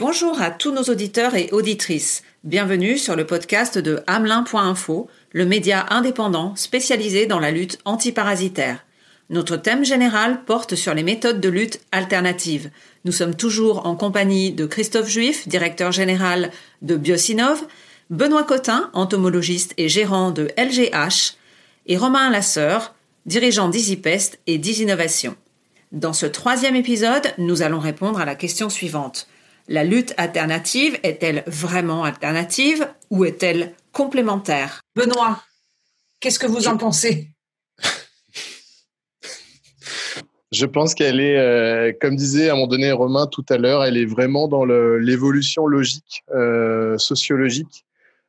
Bonjour à tous nos auditeurs et auditrices. Bienvenue sur le podcast de Hamelin.info, le média indépendant spécialisé dans la lutte antiparasitaire. Notre thème général porte sur les méthodes de lutte alternatives. Nous sommes toujours en compagnie de Christophe Juif, directeur général de Biosinov, Benoît Cotin, entomologiste et gérant de LGH, et Romain Lasseur, dirigeant d'EasyPest et d'EasyNovation. Dans ce troisième épisode, nous allons répondre à la question suivante. La lutte alternative est-elle vraiment alternative ou est-elle complémentaire? Benoît, qu'est-ce que vous en pensez? Je pense qu'elle est, euh, comme disait à un moment donné Romain tout à l'heure, elle est vraiment dans l'évolution logique, euh, sociologique,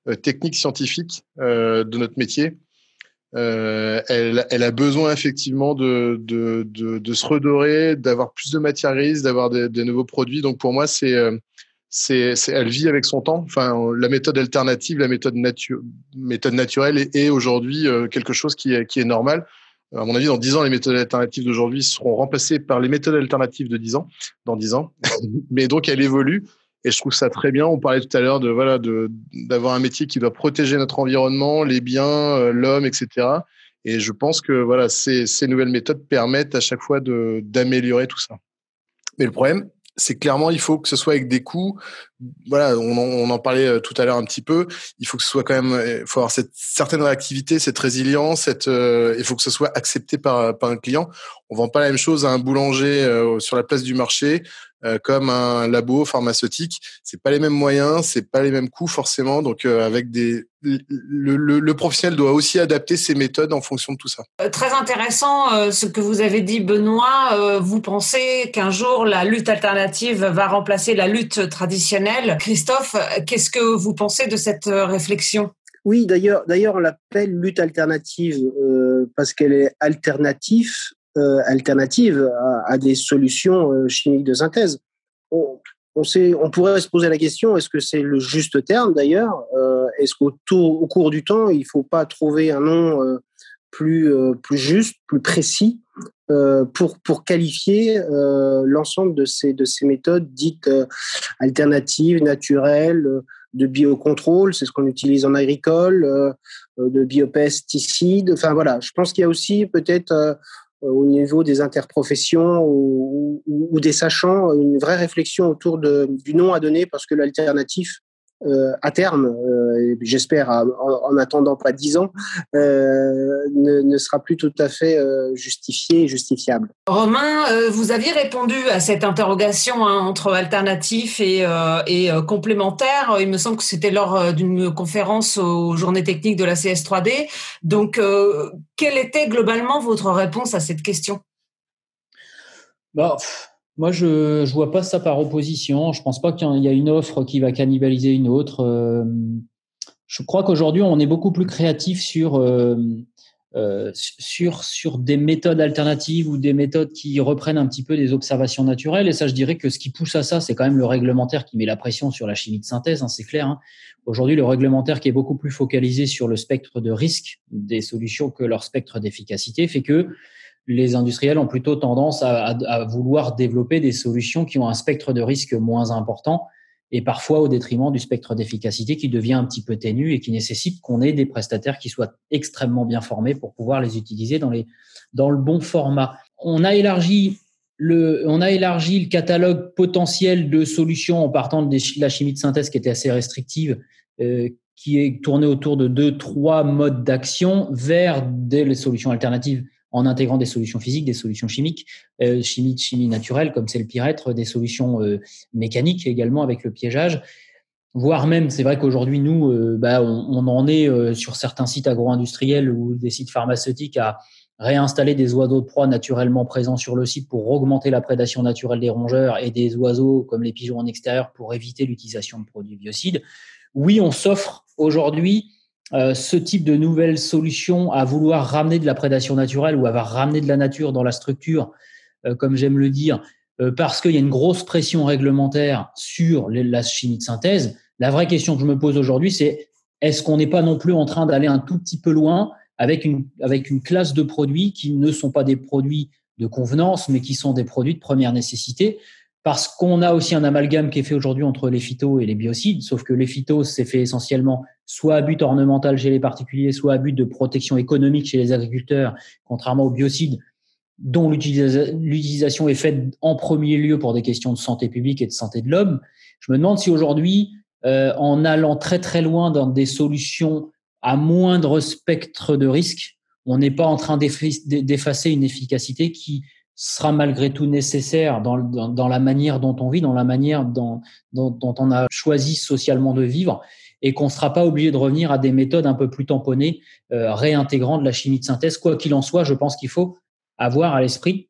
euh, technique, scientifique de notre métier. Elle, elle, a besoin effectivement de, de, de, de se redorer, d'avoir plus de matière grise, d'avoir des, des, nouveaux produits. Donc pour moi, c'est c'est, elle vit avec son temps. Enfin, la méthode alternative, la méthode, natu méthode naturelle est, aujourd'hui quelque chose qui est, qui est normal à mon avis, dans 10 ans, les méthodes alternatives d'aujourd'hui seront remplacées par les méthodes alternatives de 10 ans, dans 10 ans. Mais donc, elle évolue. Et je trouve ça très bien. On parlait tout à l'heure de voilà de d'avoir un métier qui doit protéger notre environnement, les biens, euh, l'homme, etc. Et je pense que voilà ces, ces nouvelles méthodes permettent à chaque fois de d'améliorer tout ça. Mais le problème, c'est clairement il faut que ce soit avec des coûts. Voilà, on en, on en parlait euh, tout à l'heure un petit peu. Il faut que ce soit quand même, il faut avoir cette certaine réactivité, cette résilience, cette, euh, il faut que ce soit accepté par par un client. On vend pas la même chose à un boulanger euh, sur la place du marché euh, comme un labo pharmaceutique. C'est pas les mêmes moyens, c'est pas les mêmes coûts forcément. Donc euh, avec des le, le, le, professionnel doit aussi adapter ses méthodes en fonction de tout ça. Euh, très intéressant ce que vous avez dit, Benoît. vous pensez qu'un jour la lutte alternative va remplacer la lutte traditionnelle. Christophe, qu'est-ce que vous pensez de cette réflexion? Oui, d'ailleurs, d'ailleurs, on l'appelle lutte alternative euh, parce qu'elle est alternative euh, alternative à, des solutions euh, chimiques de synthèse. On, sait, on pourrait se poser la question est-ce que c'est le juste terme d'ailleurs euh, Est-ce qu'au au cours du temps, il ne faut pas trouver un nom plus, plus juste, plus précis pour, pour qualifier l'ensemble de ces, de ces méthodes dites alternatives, naturelles, de biocontrôle, c'est ce qu'on utilise en agricole, de biopesticides. Enfin voilà, je pense qu'il y a aussi peut-être au niveau des interprofessions ou, des sachants, une vraie réflexion autour de, du nom à donner parce que l'alternatif, euh, à terme, euh, j'espère en, en, attendant pas dix ans, euh, ne, ne, sera plus tout à fait euh, justifié et justifiable. Romain, euh, vous aviez répondu à cette interrogation hein, entre alternatif et, et complémentaire. Il me semble que c'était lors d'une conférence aux journées techniques de la CS3D. Donc, quelle était globalement votre réponse à cette question? Bah, moi, je ne vois pas ça par opposition. Je pense pas qu'il y a une offre qui va cannibaliser une autre. Euh, je crois qu'aujourd'hui, on est beaucoup plus créatif sur, euh, euh, sur, sur des méthodes alternatives ou des méthodes qui reprennent un petit peu des observations naturelles. Et ça, je dirais que ce qui pousse à ça, c'est quand même le réglementaire qui met la pression sur la chimie de synthèse, hein, c'est clair. Hein. Aujourd'hui, le réglementaire qui est beaucoup plus focalisé sur le spectre de risque des solutions que leur spectre d'efficacité fait que les industriels ont plutôt tendance à, vouloir développer des solutions qui ont un spectre de risque moins important et parfois au détriment du spectre d'efficacité qui devient un petit peu ténu et qui nécessite qu'on ait des prestataires qui soient extrêmement bien formés pour pouvoir les utiliser dans, les, dans le bon format. On a élargi le, on a élargi le catalogue potentiel de solutions en partant de la chimie de synthèse qui était assez restrictive, euh, qui est tournée autour de deux, trois modes d'action vers des solutions alternatives en intégrant des solutions physiques, des solutions chimiques, euh, chimie, chimie naturelle, comme c'est le pire être, des solutions euh, mécaniques également avec le piégeage. Voire même, c'est vrai qu'aujourd'hui, nous, euh, bah, on, on, en est euh, sur certains sites agro-industriels ou des sites pharmaceutiques à réinstaller des oiseaux de proie naturellement présents sur le site pour augmenter la prédation naturelle des rongeurs et des oiseaux comme les pigeons en extérieur pour éviter l'utilisation de produits biocides. Oui, on s'offre aujourd'hui euh, ce type de nouvelles solutions à vouloir ramener de la prédation naturelle ou à ramener de la nature dans la structure, euh, comme j'aime le dire, euh, parce qu'il y a une grosse pression réglementaire sur les, la chimie de synthèse, la vraie question que je me pose aujourd'hui, c'est est-ce qu'on n'est pas non plus en train d'aller un tout petit peu loin avec une, avec une classe de produits qui ne sont pas des produits de convenance, mais qui sont des produits de première nécessité? Parce qu'on a aussi un amalgame qui est fait aujourd'hui entre les phytos et les biocides, sauf que les phytos, c'est fait essentiellement soit à but ornemental chez les particuliers, soit à but de protection économique chez les agriculteurs, contrairement aux biocides, dont l'utilisation est faite en premier lieu pour des questions de santé publique et de santé de l'homme. Je me demande si aujourd'hui, euh, en allant très très loin dans des solutions à moindre spectre de risque, on n'est pas en train d'effacer une efficacité qui sera malgré tout nécessaire dans, la manière dont on vit, dans la manière dont, on a choisi socialement de vivre, et qu'on ne sera pas obligé de revenir à des méthodes un peu plus tamponnées, euh, réintégrant de la chimie de synthèse. Quoi qu'il en soit, je pense qu'il faut avoir à l'esprit,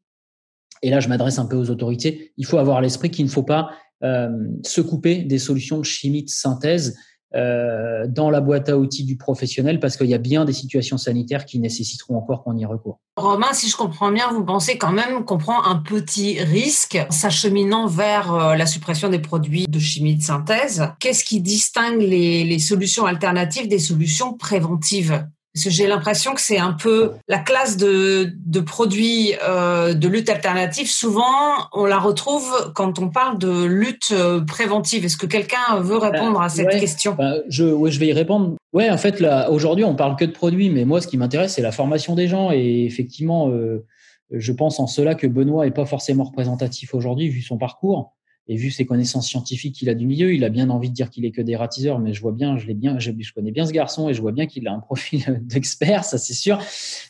et là je m'adresse un peu aux autorités, il faut avoir à l'esprit qu'il ne faut pas euh, se couper des solutions de chimie de synthèse euh, dans la boîte à outils du professionnel parce qu'il y a bien des situations sanitaires qui nécessiteront encore qu'on y recourt. Romain, si je comprends bien, vous pensez quand même qu'on prend un petit risque s'acheminant vers euh, la suppression des produits de chimie de synthèse. Qu'est-ce qui distingue les solutions alternatives des solutions préventives? Parce que j'ai l'impression que c'est un peu la classe de, de produits euh, de lutte alternative. Souvent, on la retrouve quand on parle de lutte euh, préventive. Est-ce que quelqu'un veut répondre à cette question? Bah, je, ouais, je vais y répondre. Ouais, en fait, là, aujourd'hui, on parle que de produits, mais moi, ce qui m'intéresse, c'est la formation des gens. Et effectivement, euh, je pense en cela que Benoît est pas forcément représentatif aujourd'hui, vu son parcours. Et vu ses connaissances scientifiques qu'il a du milieu, il a bien envie de dire qu'il est que des ratiseurs, mais je vois bien, je l'ai bien, je, connais bien ce garçon et je vois bien qu'il a un profil d'expert, ça c'est sûr.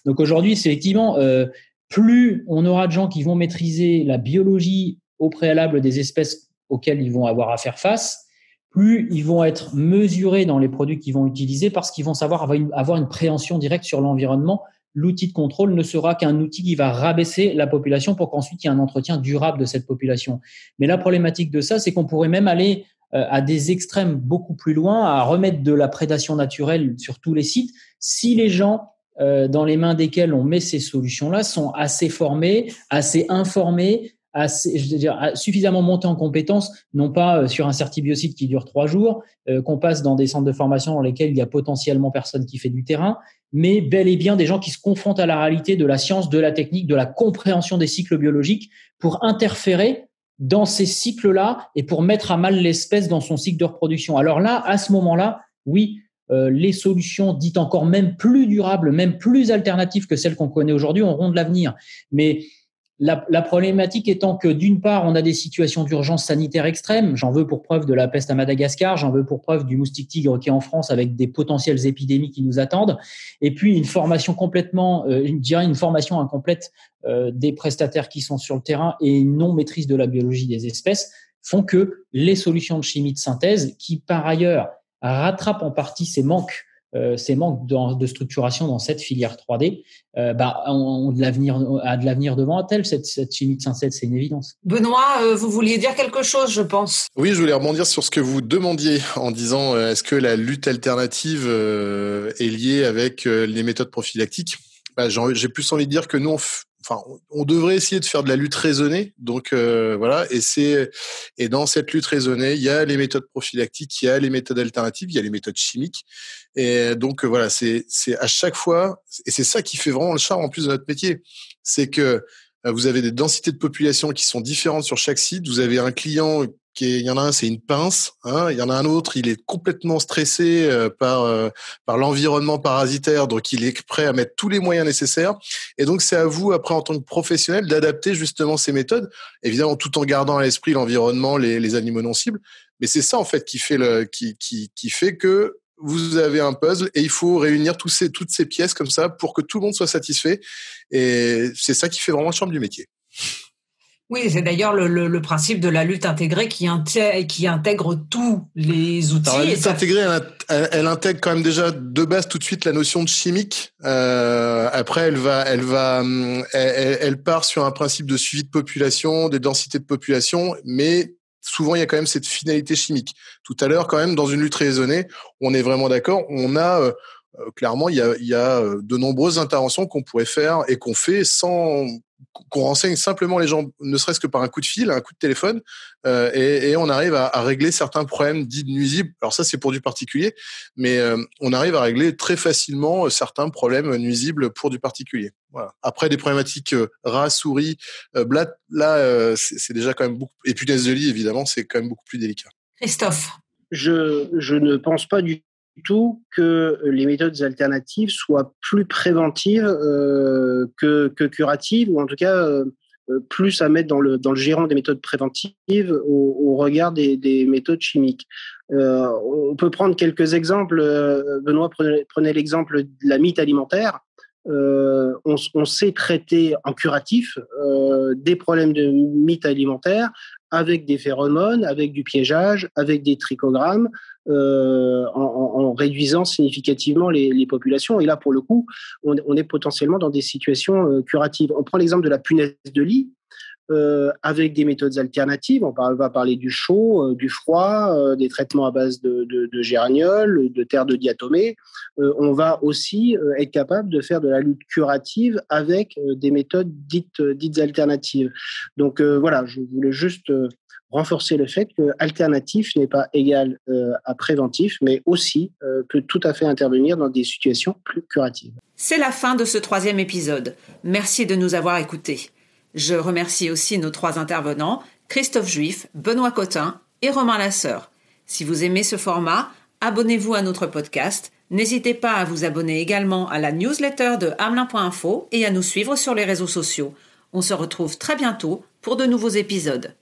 Donc aujourd'hui, c'est effectivement, euh, plus on aura de gens qui vont maîtriser la biologie au préalable des espèces auxquelles ils vont avoir à faire face, plus ils vont être mesurés dans les produits qu'ils vont utiliser parce qu'ils vont savoir avoir une préhension directe sur l'environnement l'outil de contrôle ne sera qu'un outil qui va rabaisser la population pour qu'ensuite il y ait un entretien durable de cette population. Mais la problématique de ça, c'est qu'on pourrait même aller euh, à des extrêmes beaucoup plus loin, à remettre de la prédation naturelle sur tous les sites, si les gens euh, dans les mains desquels on met ces solutions-là sont assez formés, assez informés, assez, je veux dire, suffisamment montés en compétences, non pas euh, sur un certibiocide qui dure trois jours, qu'on passe dans des centres de formation dans lesquels il y a potentiellement personne qui fait du terrain, mais bel et bien des gens qui se confrontent à la réalité de la science, de la technique, de la compréhension des cycles biologiques pour interférer dans ces cycles-là et pour mettre à mal l'espèce dans son cycle de reproduction. Alors là, à ce moment-là, oui, euh, les solutions dites encore même plus durables, même plus alternatives que celles qu'on connaît aujourd'hui auront de l'avenir. Mais la, problématique étant que d'une part, on a des situations d'urgence sanitaire extrêmes. J'en veux pour preuve de la peste à Madagascar, j'en veux pour preuve du moustique tigre qui est en France avec des potentielles épidémies qui nous attendent. Et puis une formation complètement, euh, je dirais une formation incomplète euh, des prestataires qui sont sur le terrain et non maîtrise de la biologie des espèces font que les solutions de chimie de synthèse, qui par ailleurs rattrapent en partie ces manques euh, ces manques de, structuration dans cette filière 3D, euh, bah, ont, de l'avenir, a de l'avenir devant elle. Cette, cette chimie de synthèse, c'est une évidence. Benoît, euh, vous vouliez dire quelque chose, je pense. Oui, je voulais rebondir sur ce que vous demandiez en disant est-ce que la lutte alternative est liée avec les méthodes prophylactiques? Bah, J'ai plus envie de dire que nous, on, enfin, on devrait essayer de faire de la lutte raisonnée. Donc euh, voilà, et c'est et dans cette lutte raisonnée, il y a les méthodes prophylactiques, il y a les méthodes alternatives, il y a les méthodes chimiques. Et donc voilà, c'est c'est à chaque fois, et c'est ça qui fait vraiment le charme en plus de notre métier, c'est que euh, vous avez des densités de population qui sont différentes sur chaque site. Vous avez un client il y en a un, c'est une pince. Hein. Il y en a un autre, il est complètement stressé euh, par euh, par l'environnement parasitaire, donc il est prêt à mettre tous les moyens nécessaires. Et donc c'est à vous après en tant que professionnel d'adapter justement ces méthodes, évidemment tout en gardant à l'esprit l'environnement, les, les animaux non cibles. Mais c'est ça en fait qui fait le qui qui qui fait que vous avez un puzzle et il faut réunir tous ces, toutes ces pièces comme ça pour que tout le monde soit satisfait. Et c'est ça qui fait vraiment le charme du métier. Oui, c'est d'ailleurs le, principe de la lutte intégrée qui, intègre, qui intègre tous les outils. la lutte intégrée, elle, intègre quand même déjà de base tout de suite la notion de chimique. Euh, après, elle va, elle va, elle, elle, part sur un principe de suivi de population, des densités de population, mais souvent il y a quand même cette finalité chimique. Tout à l'heure, quand même, dans une lutte raisonnée, on est vraiment d'accord. On a euh, clairement, il y a, il y a de nombreuses interventions qu'on pourrait faire et qu'on fait sans qu'on renseigne simplement les gens, ne serait-ce que par un coup de fil, un coup de téléphone, euh, et, et, on arrive à, à, régler certains problèmes dits nuisibles. Alors ça, c'est pour du particulier, mais euh, on arrive à régler très facilement euh, certains problèmes nuisibles pour du particulier. Voilà. Après, des problématiques euh, rat, souris, euh, blat, là, c'est déjà quand même beaucoup. Et punaise de lit, évidemment, c'est quand même beaucoup plus délicat. Christophe. Je, je ne pense pas du tout que les méthodes alternatives soient plus préventives euh, que, que, curatives, ou en tout cas euh, plus à mettre dans le, dans le gérant des méthodes préventives au, regard des, des, méthodes chimiques. Euh, on peut prendre quelques exemples. Benoît prenait, prenait l'exemple de la mythe alimentaire. Euh, on, sait traiter en curatif euh, des problèmes de mythe alimentaire avec des phéromones, avec du piégeage, avec des trichogrammes, euh, en, en, réduisant significativement les, les, populations. Et là, pour le coup, on, on est potentiellement dans des situations euh, curatives. On prend l'exemple de la punaise de lit. Euh, avec des méthodes alternatives. On va parler du chaud, euh, du froid, euh, des traitements à base de, de, de géraniol, de terre de diatomée. On va aussi être capable de faire de la lutte curative avec des méthodes dites, alternatives. Donc voilà, je voulais juste renforcer le fait que alternatif n'est pas égal à préventif, mais aussi peut tout à fait intervenir dans des situations plus curatives. C'est la fin de ce troisième épisode. Merci de nous avoir écoutés. Je remercie aussi nos trois intervenants, Christophe Juif, Benoît Cotin et Romain Lasseur. Si vous aimez ce format, abonnez-vous à notre podcast. N'hésitez pas à vous abonner également à la newsletter de hamelin.info et à nous suivre sur les réseaux sociaux. On se retrouve très bientôt pour de nouveaux épisodes.